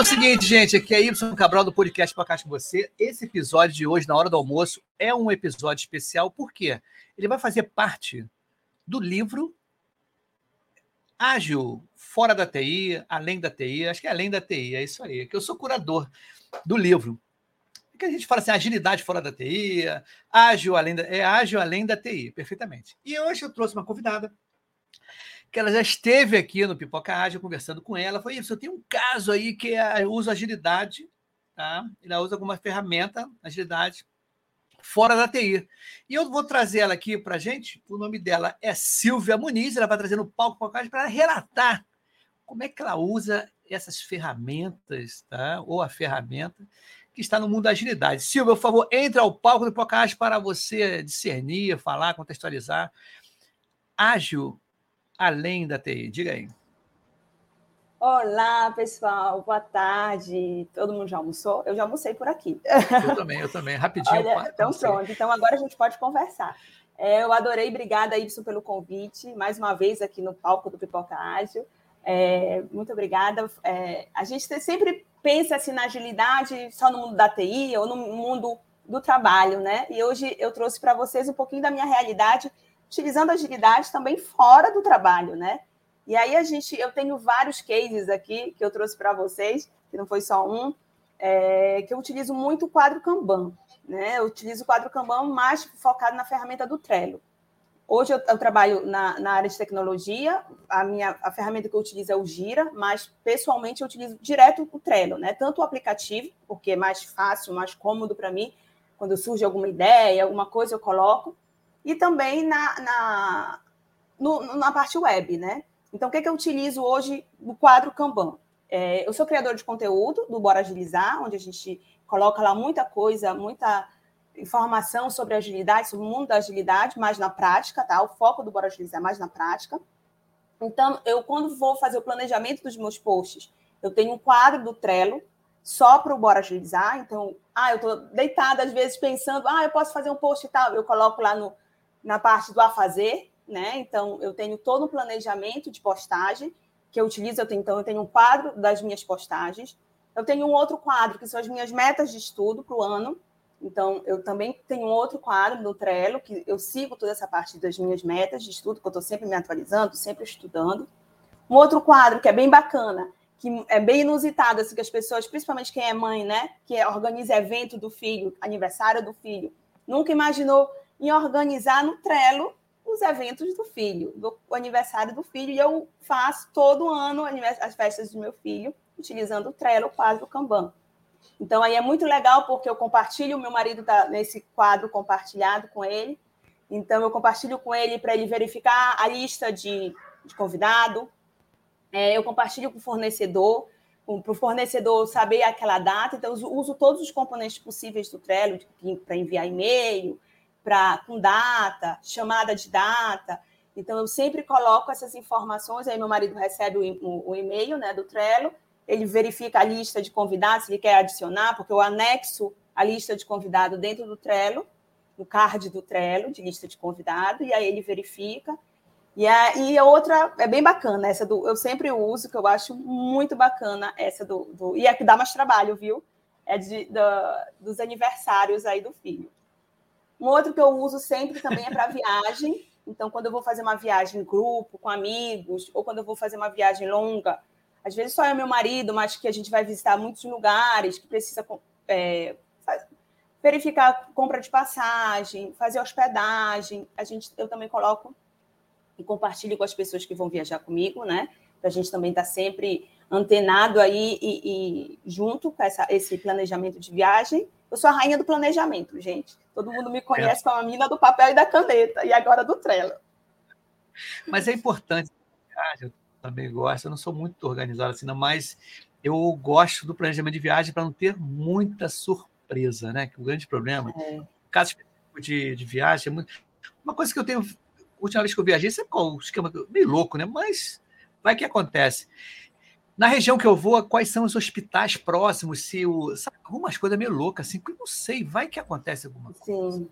é o seguinte, gente, aqui é Y Cabral do podcast Podcast com você. Esse episódio de hoje, na hora do almoço, é um episódio especial, por quê? Ele vai fazer parte do livro Ágil, Fora da TI, Além da TI, acho que é Além da TI, é isso aí, que eu sou curador do livro. Que a gente fala assim, agilidade fora da TI, ágil além da, é ágil além da TI, perfeitamente. E hoje eu trouxe uma convidada que ela já esteve aqui no Pipoca Ágil conversando com ela. Foi isso. Eu tenho um caso aí que é, eu uso agilidade, tá? Ela usa alguma ferramenta, agilidade, fora da TI. E eu vou trazer ela aqui para gente. O nome dela é Silvia Muniz. Ela vai trazer no palco para relatar como é que ela usa essas ferramentas, tá? Ou a ferramenta que está no mundo da agilidade. Silvia, por favor, entre ao palco do podcast para você discernir, falar, contextualizar. Ágil além da TI. Diga aí. Olá, pessoal, boa tarde. Todo mundo já almoçou? Eu já almocei por aqui. Eu também, eu também, rapidinho. Olha, então, pronto. Então, agora a gente pode conversar. É, eu adorei, obrigada, Ibson, pelo convite, mais uma vez aqui no palco do Pipoca Ágil. É, muito obrigada. É, a gente sempre pensa assim na agilidade só no mundo da TI ou no mundo do trabalho, né? E hoje eu trouxe para vocês um pouquinho da minha realidade utilizando agilidade também fora do trabalho, né? E aí a gente, eu tenho vários cases aqui que eu trouxe para vocês, que não foi só um, é, que eu utilizo muito o quadro Kanban, né? Eu utilizo o quadro Kanban mais focado na ferramenta do Trello. Hoje eu, eu trabalho na, na, área de tecnologia, a minha a ferramenta que eu utilizo é o Gira, mas pessoalmente eu utilizo direto o Trello, né? Tanto o aplicativo, porque é mais fácil, mais cômodo para mim, quando surge alguma ideia, alguma coisa eu coloco, e também na, na, no, na parte web, né? Então, o que, é que eu utilizo hoje no quadro Kanban? É, eu sou criador de conteúdo do Bora Agilizar, onde a gente coloca lá muita coisa, muita informação sobre agilidade, sobre o mundo da agilidade, mais na prática, tá? O foco do Bora Agilizar é mais na prática. Então, eu, quando vou fazer o planejamento dos meus posts, eu tenho um quadro do Trello só para o Bora Agilizar. Então, ah, eu estou deitada às vezes pensando, ah, eu posso fazer um post e tal. Eu coloco lá no, na parte do a fazer, né? Então, eu tenho todo um planejamento de postagem que eu utilizo. Eu tenho, então, eu tenho um quadro das minhas postagens. Eu tenho um outro quadro que são as minhas metas de estudo para o ano. Então, eu também tenho outro quadro no Trello que eu sigo toda essa parte das minhas metas de estudo, que eu estou sempre me atualizando, sempre estudando. Um outro quadro que é bem bacana, que é bem inusitado, assim, que as pessoas, principalmente quem é mãe, né, que organiza evento do filho, aniversário do filho, nunca imaginou em organizar no Trello os eventos do filho, do aniversário do filho, e eu faço todo ano as festas do meu filho, utilizando o Trello, o quadro Kanban. Então, aí é muito legal, porque eu compartilho, o meu marido está nesse quadro compartilhado com ele, então eu compartilho com ele para ele verificar a lista de, de convidado, é, eu compartilho com o fornecedor, para o fornecedor saber aquela data, então eu uso todos os componentes possíveis do Trello para enviar e-mail, para com data, chamada de data. Então, eu sempre coloco essas informações, aí meu marido recebe o, o, o e-mail né, do Trello, ele verifica a lista de convidados, se ele quer adicionar, porque eu anexo a lista de convidado dentro do Trello, no card do Trello, de lista de convidado, e aí ele verifica. E a, e a outra é bem bacana, essa do. Eu sempre uso, que eu acho muito bacana, essa do. do e é que dá mais trabalho, viu? É de, do, dos aniversários aí do filho. Um outro que eu uso sempre também é para viagem. Então, quando eu vou fazer uma viagem em grupo, com amigos, ou quando eu vou fazer uma viagem longa, às vezes só é meu marido, mas que a gente vai visitar muitos lugares, que precisa é, verificar compra de passagem, fazer hospedagem. A gente, eu também coloco e compartilho com as pessoas que vão viajar comigo, né? Para a gente também estar tá sempre antenado aí e, e junto com essa, esse planejamento de viagem. Eu sou a rainha do planejamento, gente. Todo mundo me conhece é. como a mina do papel e da caneta, e agora do Trello. Mas é importante, eu também gosto, eu não sou muito organizado assim, não, mas eu gosto do planejamento de viagem para não ter muita surpresa, né? Que o grande problema, é. caso de, de viagem, é muito... uma coisa que eu tenho, última vez que eu viajei, sabe qual o esquema? Meio louco, né? Mas vai que acontece. Na região que eu vou, quais são os hospitais próximos? Se o, sabe, algumas coisas meio loucas, assim, eu não sei, vai que acontece alguma coisa. Sim.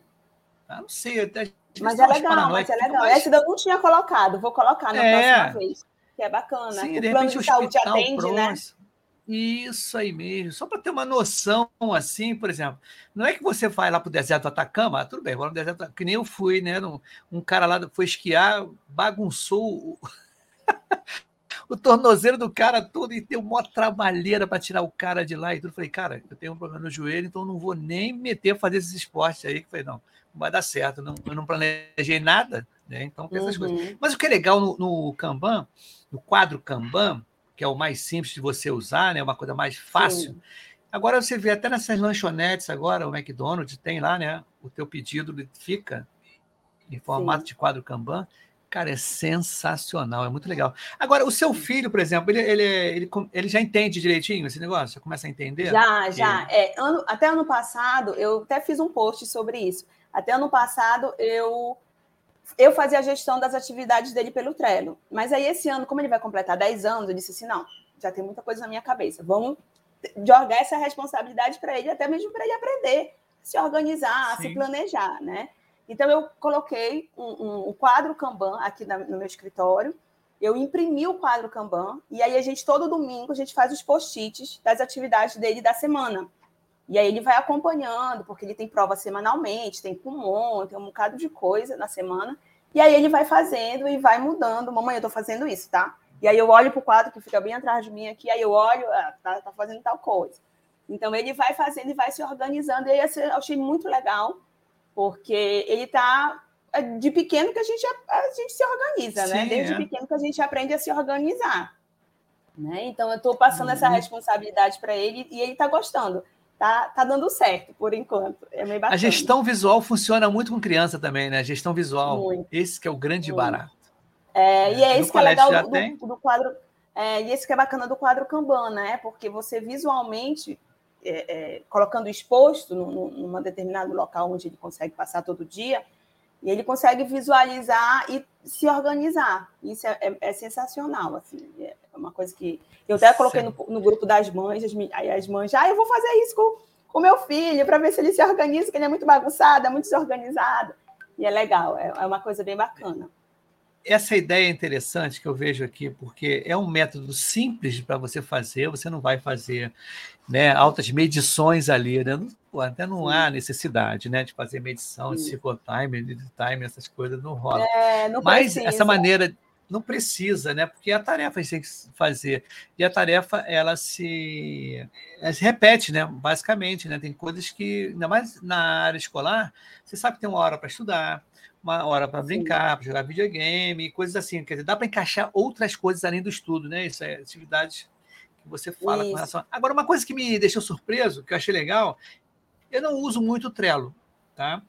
Ah, não sei, até. Mas é legal, mas é legal. Mais... Essa eu não tinha colocado, vou colocar na é. próxima vez. Que é bacana. Sim, o de repente, plano de saúde atende, né? Isso aí mesmo. Só para ter uma noção, assim, por exemplo, não é que você vai lá para o deserto do Atacama, tudo bem, vou no deserto, que nem eu fui, né? Um, um cara lá foi esquiar, bagunçou o, o tornozelo do cara todo e deu uma trabalheira para tirar o cara de lá e tudo. Falei, cara, eu tenho um problema no joelho, então não vou nem meter a fazer esses esportes aí. Que falei, não, não vai dar certo, não, eu não planejei nada, né? Então, essas uhum. coisas. Mas o que é legal no, no Kanban, no quadro Kanban, que é o mais simples de você usar, né? Uma coisa mais fácil. Sim. Agora você vê até nessas lanchonetes agora, o McDonald's tem lá, né? O teu pedido fica em formato Sim. de quadro Kanban. Cara, é sensacional, é muito legal. Agora, o seu filho, por exemplo, ele, ele, ele, ele já entende direitinho esse negócio? Já começa a entender? Já, já. É, ano, até ano passado, eu até fiz um post sobre isso. Até ano passado, eu eu fazia a gestão das atividades dele pelo Trello. Mas aí, esse ano, como ele vai completar 10 anos, eu disse assim: não, já tem muita coisa na minha cabeça. Vamos jogar essa responsabilidade para ele, até mesmo para ele aprender se organizar, a se planejar, né? Então, eu coloquei um, um, um quadro Kanban aqui na, no meu escritório, eu imprimi o quadro Kanban, e aí a gente, todo domingo, a gente faz os post-its das atividades dele da semana. E aí ele vai acompanhando, porque ele tem prova semanalmente, tem pulmão, tem um bocado de coisa na semana. E aí ele vai fazendo e vai mudando. Mamãe, eu tô fazendo isso, tá? E aí eu olho pro quadro que fica bem atrás de mim aqui, aí eu olho, ah, tá, tá fazendo tal coisa. Então ele vai fazendo e vai se organizando. E aí eu achei muito legal, porque ele tá é de pequeno que a gente, a gente se organiza, né? Sim, né? Desde é. pequeno que a gente aprende a se organizar. Né? Então eu estou passando uhum. essa responsabilidade para ele e ele está gostando tá, tá dando certo por enquanto. É meio bacana. A gestão visual funciona muito com criança também, né? A gestão visual. Muito. Esse que é o grande muito. barato. É, e é, é esse que é legal do, do, quadro. É, e esse que é bacana do quadro Kanban, né? Porque você visualmente, é, é, colocando exposto num, num determinado local onde ele consegue passar todo dia, e ele consegue visualizar e se organizar. Isso é, é, é sensacional, assim. É uma coisa que eu até coloquei no, no, grupo das mães, as, aí as mães, ah, eu vou fazer isso com o meu filho para ver se ele se organiza, que ele é muito bagunçado, é muito desorganizado. E é legal, é, é uma coisa bem bacana. Essa ideia é interessante que eu vejo aqui, porque é um método simples para você fazer, você não vai fazer né, altas medições ali, né? Pô, até não Sim. há necessidade né, de fazer medição Sim. de ciclotime, de time, essas coisas não rolam. É, não Mas precisa. essa maneira não precisa, né? Porque a tarefa a gente tem que fazer. E a tarefa, ela se, ela se repete, né? Basicamente, né? Tem coisas que, ainda mais na área escolar, você sabe que tem uma hora para estudar, uma hora para brincar, para jogar videogame, coisas assim. Quer dizer, dá para encaixar outras coisas além do estudo, né? Isso é atividades que você fala Isso. com relação. Agora, uma coisa que me deixou surpreso, que eu achei legal, eu não uso muito o Trello, tá?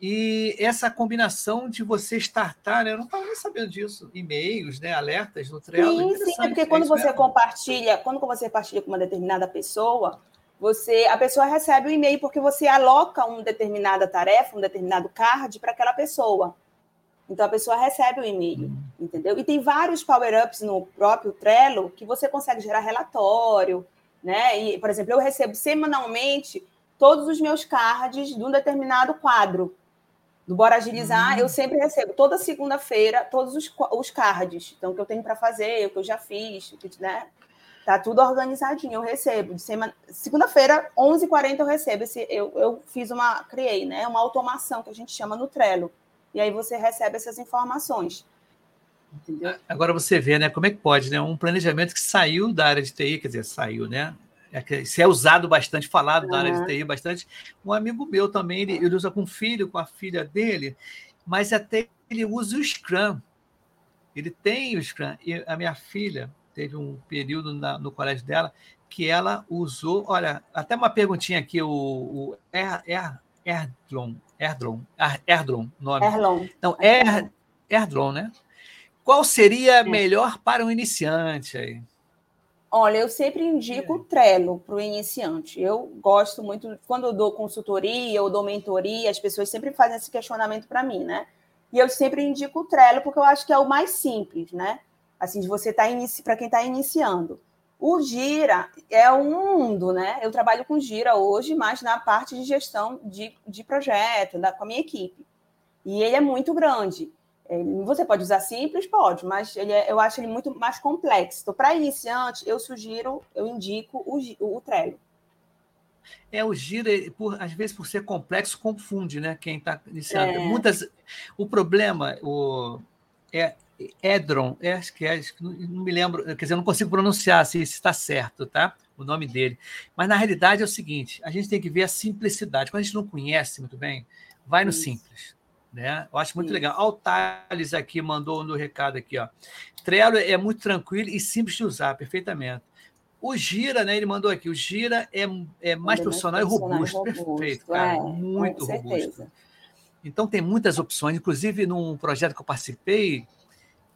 E essa combinação de você startar, né? eu não estava nem sabendo disso, e-mails, né? alertas no Trello. Sim, sim, é porque quando você mesmo. compartilha, quando você compartilha com uma determinada pessoa, você, a pessoa recebe o e-mail porque você aloca uma determinada tarefa, um determinado card para aquela pessoa. Então a pessoa recebe o e-mail, hum. entendeu? E tem vários power-ups no próprio Trello que você consegue gerar relatório, né? E, por exemplo, eu recebo semanalmente todos os meus cards de um determinado quadro do Bora Agilizar, uhum. eu sempre recebo toda segunda-feira todos os, os cards, então, que eu tenho para fazer, o que eu já fiz, né? Tá tudo organizadinho, eu recebo. De semana... Segunda-feira, 11h40, eu recebo. Esse, eu, eu fiz uma, criei, né? Uma automação que a gente chama no Trello. E aí você recebe essas informações. Entendeu? Agora você vê, né? Como é que pode, né? Um planejamento que saiu da área de TI, quer dizer, saiu, né? É, se é usado bastante, falado uhum. na área de TI bastante. Um amigo meu também, ele, ele usa com o filho, com a filha dele, mas até ele usa o Scrum. Ele tem o Scrum. E a minha filha teve um período na, no colégio dela que ela usou. Olha, até uma perguntinha aqui, o, o er, er, Erdron, Erdron, Erdron, nome. Erlon. Não, er, Erdron, né? Qual seria melhor para um iniciante aí? Olha, eu sempre indico o Trello para o iniciante. Eu gosto muito, quando eu dou consultoria ou dou mentoria, as pessoas sempre fazem esse questionamento para mim, né? E eu sempre indico o Trello porque eu acho que é o mais simples, né? Assim, de você estar tá inici... para quem está iniciando. O Gira é um mundo, né? Eu trabalho com Gira hoje, mas na parte de gestão de, de projeto, da, com a minha equipe. E ele é muito grande. você pode usar simples, pode, mas ele é, eu acho ele muito mais complexo. Então, para iniciante, eu sugiro, eu indico o, o Trello. É, o Gira, por, às vezes, por ser complexo, confunde, né? Quem está iniciando. É. Muitas, o problema o, é Edron, é, acho que é, não, não me lembro, quer dizer, eu não consigo pronunciar se está certo, tá? O nome dele. Mas na realidade é o seguinte: a gente tem que ver a simplicidade. Quando a gente não conhece muito bem, vai no Isso. simples. Né? Eu acho muito Isso. legal. o Thales aqui mandou no recado aqui, ó. Trello é muito tranquilo e simples de usar, perfeitamente. O Gira, né? Ele mandou aqui. O Gira é, é mais profissional, é profissional e robusto. robusto. Perfeito, cara. É, muito robusto. Então tem muitas opções. Inclusive, num projeto que eu participei,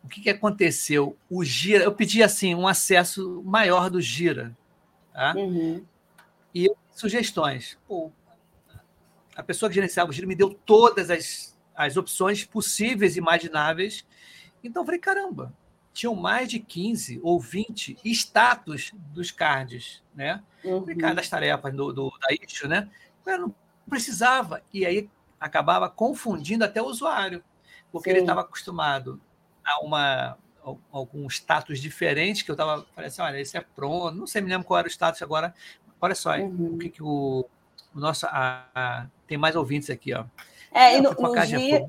o que, que aconteceu? O Gira, eu pedi assim um acesso maior do Gira, tá? Uhum. E sugestões. Pô, a pessoa que gerenciava o Gira me deu todas as, as opções possíveis e imagináveis. Então eu falei, caramba, tinham mais de 15 ou 20 status dos cards, né? Uhum. das tarefas do, do, da issue, né? Eu não precisava. E aí acabava confundindo até o usuário, porque Sim. ele estava acostumado uma algum status diferente que eu estava falei assim, olha, esse é pronto, não sei, me lembro qual era o status agora. Olha só, uhum. o que, que o, o nosso a, a, tem mais ouvintes aqui, ó. É, e no, no dia...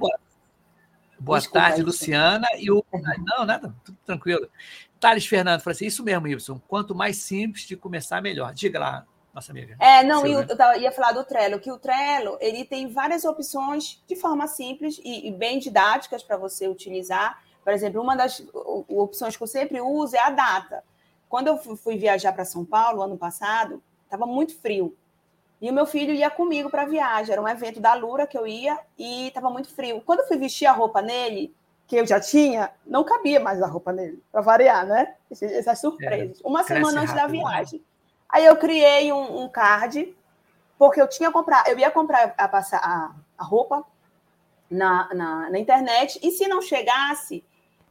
Boa Desculpa, tarde, Luciana. E o. Não, nada, tudo tranquilo. Thales Fernando falou assim: isso mesmo, Wilson. Quanto mais simples de começar, melhor. Diga lá, nossa amiga. É, não, eu, eu ia falar do Trello, que o Trello ele tem várias opções de forma simples e, e bem didáticas para você utilizar. Por exemplo, uma das opções que eu sempre uso é a data. Quando eu fui viajar para São Paulo ano passado, estava muito frio. E o meu filho ia comigo para a viagem. Era um evento da Lura que eu ia e estava muito frio. Quando eu fui vestir a roupa nele, que eu já tinha, não cabia mais a roupa nele, para variar, né? Essas surpresas. É, Uma semana antes da né? viagem. Né? Aí eu criei um, um, card, porque eu tinha comprar, eu ia comprar a, a, a roupa na, na, na, internet, e se não chegasse,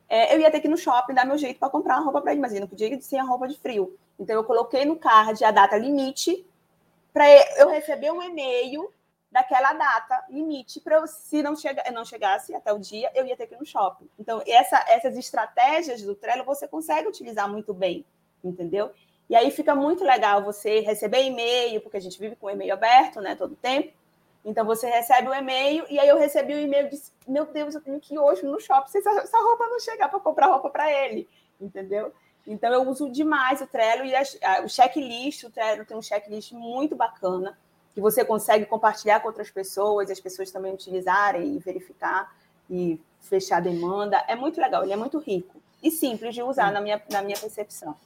é, eu ia ter que ir no shopping dar meu jeito para comprar uma roupa para ele, mas ele não podia ir sem a roupa de frio. Então eu coloquei no card a data limite para eu receber um e-mail daquela data limite para eu, se não, chega, não chegasse até o dia, eu ia ter que ir no shopping. Então, essa, essas estratégias do Trello você consegue utilizar muito bem, entendeu? E aí fica muito legal você receber e-mail, porque a gente vive com e-mail aberto, né, todo tempo. Então você recebe o e-mail e aí eu recebi o e-mail e disse: "Meu Deus, eu tenho que ir hoje no shopping se essa, roupa não chegar para comprar roupa para ele", entendeu? Então, eu uso demais o Trello e as, a, o checklist. O Trello tem um checklist muito bacana que você consegue compartilhar com outras pessoas, as pessoas também utilizarem e verificar e fechar a demanda. É muito legal, ele é muito rico e simples de usar, na minha, na minha percepção.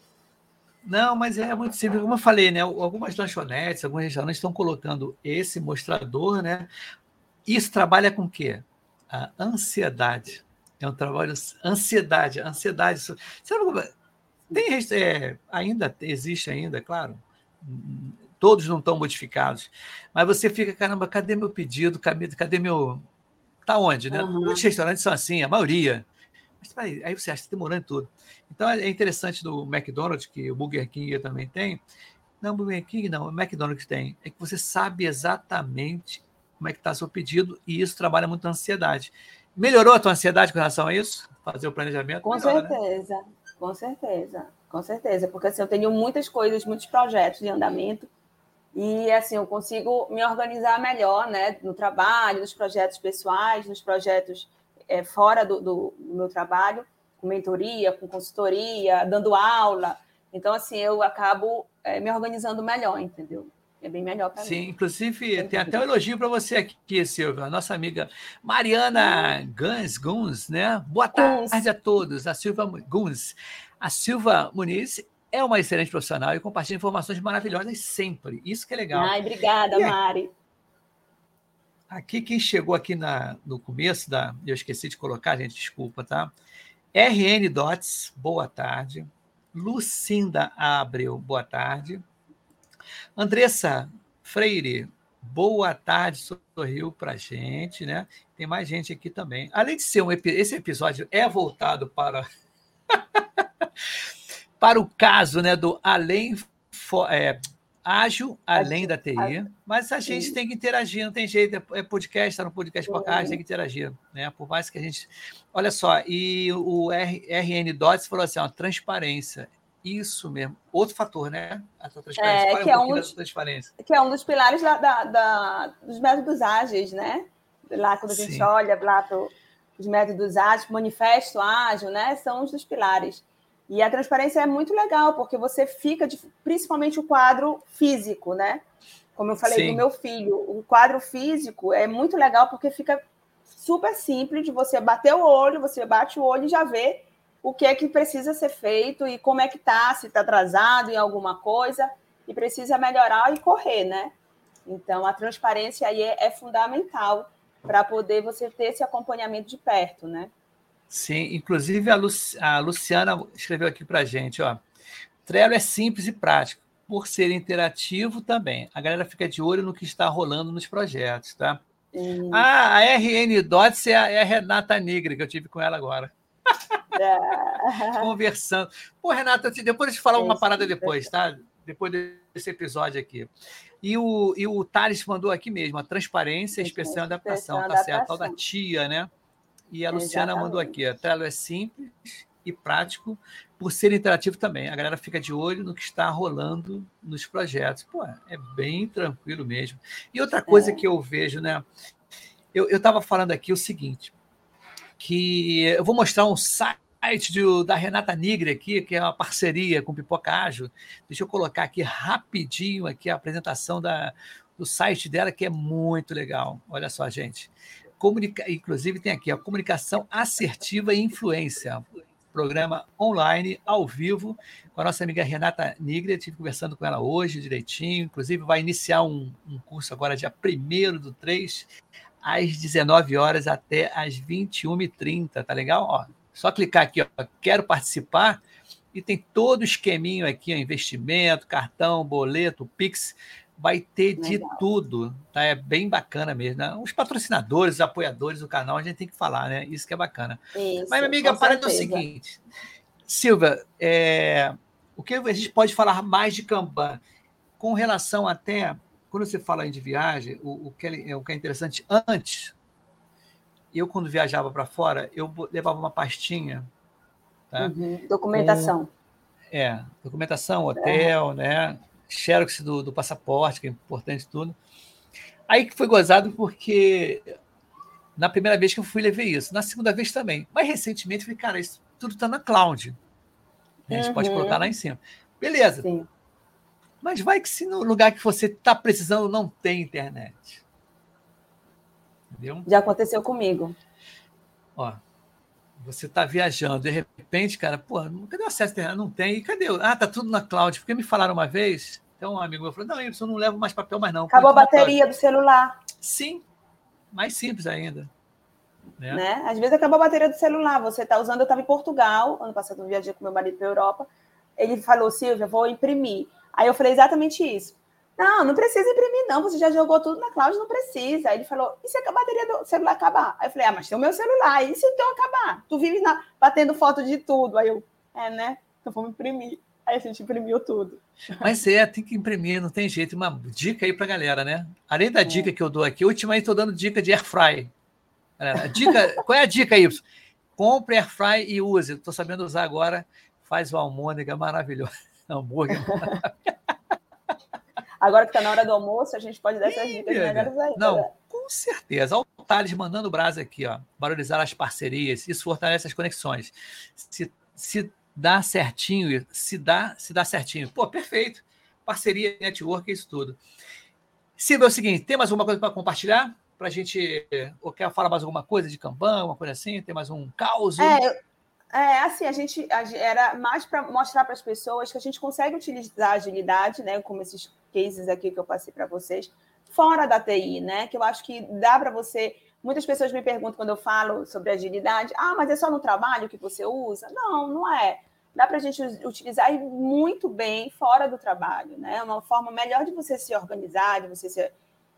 Não, mas é muito simples. Como eu falei, né? Algumas lanchonetes, alguns restaurantes estão colocando esse mostrador, né? Isso trabalha com o quê? A ansiedade. É um trabalho ansiedade, ansiedade. Sabe tem, é, ainda existe ainda, claro. Todos não estão modificados. Mas você fica, caramba, cadê meu pedido? Cadê, cadê meu. Tá onde, né? Uhum. Muitos restaurantes são assim, a maioria. Mas aí, aí você acha que tá demorando tudo. Então é interessante do McDonald's, que o Burger King também tem. Não, o Burger King não, o McDonald's tem. É que você sabe exatamente como é que está seu pedido e isso trabalha muito a ansiedade. Melhorou a tua ansiedade com relação a isso? Fazer o planejamento? Com melhora, né? certeza. Né? Com certeza, com certeza, porque assim, eu tenho muitas coisas, muitos projetos de andamento e assim eu consigo me organizar melhor, né, no trabalho, nos projetos pessoais, nos projetos é, fora do, do, do, meu trabalho, com mentoria, com consultoria, dando aula. Então assim eu acabo é, me organizando melhor, entendeu? É bem melhor para mim. Sim, inclusive tem até um elogio para você aqui, Silvia, a nossa amiga Mariana Guns, Guns, né? Boa tarde Guns. a todos. A Silvia Guns. A Silva Muniz é uma excelente profissional e compartilha informações maravilhosas sempre. Isso que é legal. Ai, obrigada, Mari. Aqui, quem chegou aqui na, no começo da. Eu esqueci de colocar, gente, desculpa, tá? RN Dots, boa tarde. Lucinda Abreu, boa tarde. Andressa Freire, boa tarde, sorriu para gente, né? Tem mais gente aqui também. Além de ser um esse episódio é voltado para para o caso, né, do além é, ágil, além da TI, mas a gente tem que interagir, não tem jeito, é, é podcast, está no podcast podcast, tem que interagir, né? Por mais que a gente. Olha só, e o RN Dots falou assim: ó, transparência. Isso mesmo. Outro fator, né? A transparência. É, que, um é um dos, transparência. que é um dos pilares da, da, da, dos métodos ágeis, né? Lá quando a gente Sim. olha lá para os métodos ágeis, manifesto ágil, né? São os dos pilares. E a transparência é muito legal, porque você fica, de, principalmente o quadro físico, né? Como eu falei Sim. do meu filho, o quadro físico é muito legal porque fica super simples de você bater o olho, você bate o olho e já vê o que é que precisa ser feito e como é que tá, se está atrasado em alguma coisa e precisa melhorar e correr, né? Então a transparência aí é, é fundamental para poder você ter esse acompanhamento de perto, né? Sim, inclusive a, Lu, a Luciana escreveu aqui para a gente, ó. Trello é simples e prático, por ser interativo também. A galera fica de olho no que está rolando nos projetos, tá? Hum. Ah, a RN Dots é a, é a Renata Nigre, que eu tive com ela agora. É. Conversando. Pô, Renata, depois eu te falar uma parada depois, tá? Depois desse episódio aqui. E o, e o Thales mandou aqui mesmo, a transparência, especial adaptação, tá certo? A tal da tia, né? E a Luciana Exatamente. mandou aqui: Trello é simples e prático por ser interativo também. A galera fica de olho no que está rolando nos projetos. Pô, é bem tranquilo mesmo. E outra coisa é. que eu vejo, né? Eu estava falando aqui o seguinte: que eu vou mostrar um site de, da Renata Nigre aqui, que é uma parceria com o Pipoca Ágil. Deixa eu colocar aqui rapidinho aqui a apresentação da, do site dela, que é muito legal. Olha só, gente. Comunica... Inclusive, tem aqui a comunicação assertiva e influência. Programa online, ao vivo, com a nossa amiga Renata Nigre. Estive conversando com ela hoje direitinho. Inclusive, vai iniciar um, um curso agora, dia 1 do 3, às 19 horas até às 21h30. Tá legal? Ó, só clicar aqui, ó, quero participar. E tem todo o esqueminho aqui, ó, investimento, cartão, boleto, Pix vai ter Legal. de tudo, tá? É bem bacana mesmo. Né? Os patrocinadores, os apoiadores do canal, a gente tem que falar, né? Isso que é bacana. Isso, Mas, minha amiga, para é o seguinte. Silvia, é, o que a gente pode falar mais de Kanban? Com relação até, quando você fala de viagem, o, o, que, é, o que é interessante, antes, eu quando viajava para fora, eu levava uma pastinha. Tá? Uhum. Documentação. Com, é, documentação, hotel, é. né? Xerox do, do passaporte, que é importante tudo. Aí que foi gozado porque na primeira vez que eu fui, levei isso. Na segunda vez também. Mas recentemente, eu falei, cara, isso tudo está na cloud. A gente uhum. pode colocar lá em cima. Beleza. Sim. Mas vai que se no lugar que você está precisando não tem internet. Entendeu? Já aconteceu comigo. Ó, você está viajando, de repente, cara, pô, cadê o acesso? Não tem. E cadê? Ah, tá tudo na cloud. Porque me falaram uma vez, então um amigo meu falou: não, eu não levo mais papel mais não. Acabou a bateria do celular. Sim, mais simples ainda. Né? né? Às vezes acabou a bateria do celular. Você está usando, eu estava em Portugal, ano passado eu viajei com meu marido para a Europa. Ele falou, Silvia, vou imprimir. Aí eu falei exatamente isso. Não, não precisa imprimir, não. Você já jogou tudo na cloud, não precisa. Aí ele falou: e se a bateria do celular acabar? Aí eu falei: ah, mas tem o meu celular. E se o teu acabar? Tu vive na, batendo foto de tudo. Aí eu, é, né? Então vamos imprimir. Aí a gente imprimiu tudo. Mas é, tem que imprimir, não tem jeito. Uma dica aí pra galera, né? Além da é. dica que eu dou aqui, ultimamente estou dando dica de air fry. Galera, dica, qual é a dica aí? Compre air fry e use. Estou sabendo usar agora. Faz o almôndega maravilhoso. Hambúrguer maravilhoso. Agora que está na hora do almoço, a gente pode dar essas dicas melhores ainda. Não, né? com certeza. Olha o Thales mandando brasa aqui, ó. Valorizar as parcerias, isso fortalece as conexões. Se, se dá certinho, se dá, se dá certinho. Pô, perfeito. Parceria, network, isso tudo. Silvia, é o seguinte, tem mais alguma coisa para compartilhar? Para a gente, ou quer falar mais alguma coisa de Kanban, alguma coisa assim? Tem mais um caos? É, é, assim, a gente, era mais para mostrar para as pessoas que a gente consegue utilizar a agilidade, né, como esses cases aqui que eu passei para vocês, fora da TI, né? Que eu acho que dá para você. Muitas pessoas me perguntam quando eu falo sobre agilidade: ah, mas é só no trabalho que você usa? Não, não é. Dá para a gente utilizar muito bem fora do trabalho, né? É uma forma melhor de você se organizar, de você se,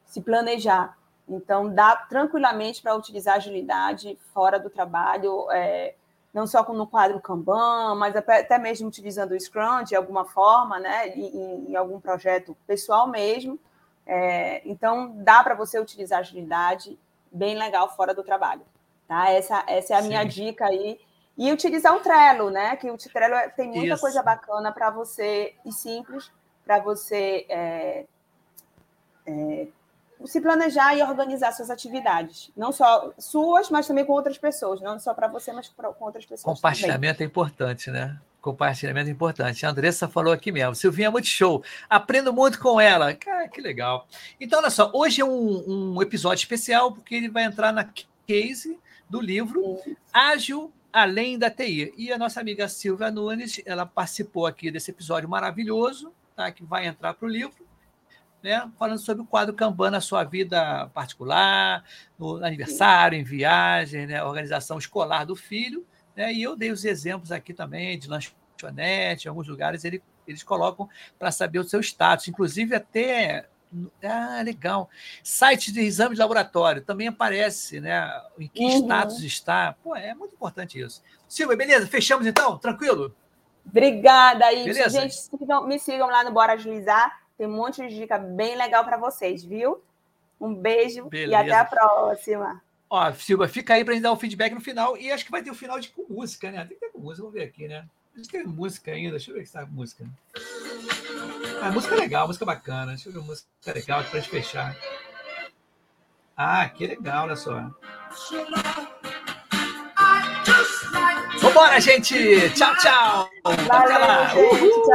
se planejar. Então, dá tranquilamente para utilizar agilidade fora do trabalho. É, não só no quadro Kanban, mas até mesmo utilizando o Scrum de alguma forma, né, em, em algum projeto pessoal mesmo. É, então, dá para você utilizar agilidade bem legal fora do trabalho. Tá? Essa, essa é a Sim. minha dica aí. E utilizar o Trello, né? Que o Trello é, tem muita Isso. coisa bacana para você e simples para você é, é, se planejar e organizar suas atividades. Não só suas, mas também com outras pessoas. Não só para você, mas com outras pessoas. Compartilhamento também. é importante, né? Compartilhamento é importante. A Andressa falou aqui mesmo. Silvinha é muito show. Aprendo muito com ela. Cara, que legal. Então, olha só, hoje é um, um episódio especial, porque ele vai entrar na case do livro. Ágil Além da TI. E a nossa amiga Silvia Nunes, ela participou aqui desse episódio maravilhoso, tá? que vai entrar para o livro né, falando sobre o quadro Kanban na sua vida particular, no aniversário, em viagem, né, organização escolar do filho. Né, e eu dei os exemplos aqui também de lanchonete, em alguns lugares ele, eles colocam para saber o seu status, inclusive até. Ah, legal. Site de exame de laboratório também aparece, né? Em que uhum. status está. Pô, é muito importante isso. Silvia, beleza? Fechamos então? Tranquilo? Obrigada, aí. Gente, me sigam lá no Bora Agilizar tem um monte de dica bem legal para vocês, viu? Um beijo Beleza. e até a próxima. Ó, Silva, fica aí para a gente dar o um feedback no final. E acho que vai ter o um final de com música, né? Tem que ter com música, vamos ver aqui, né? Acho que tem música ainda. Deixa eu ver se tá música. Ah, música legal, música bacana. Deixa eu ver música legal aqui para gente fechar. Ah, que legal, olha só. Vambora, gente! Tchau, tchau! Valeu, gente. Tchau.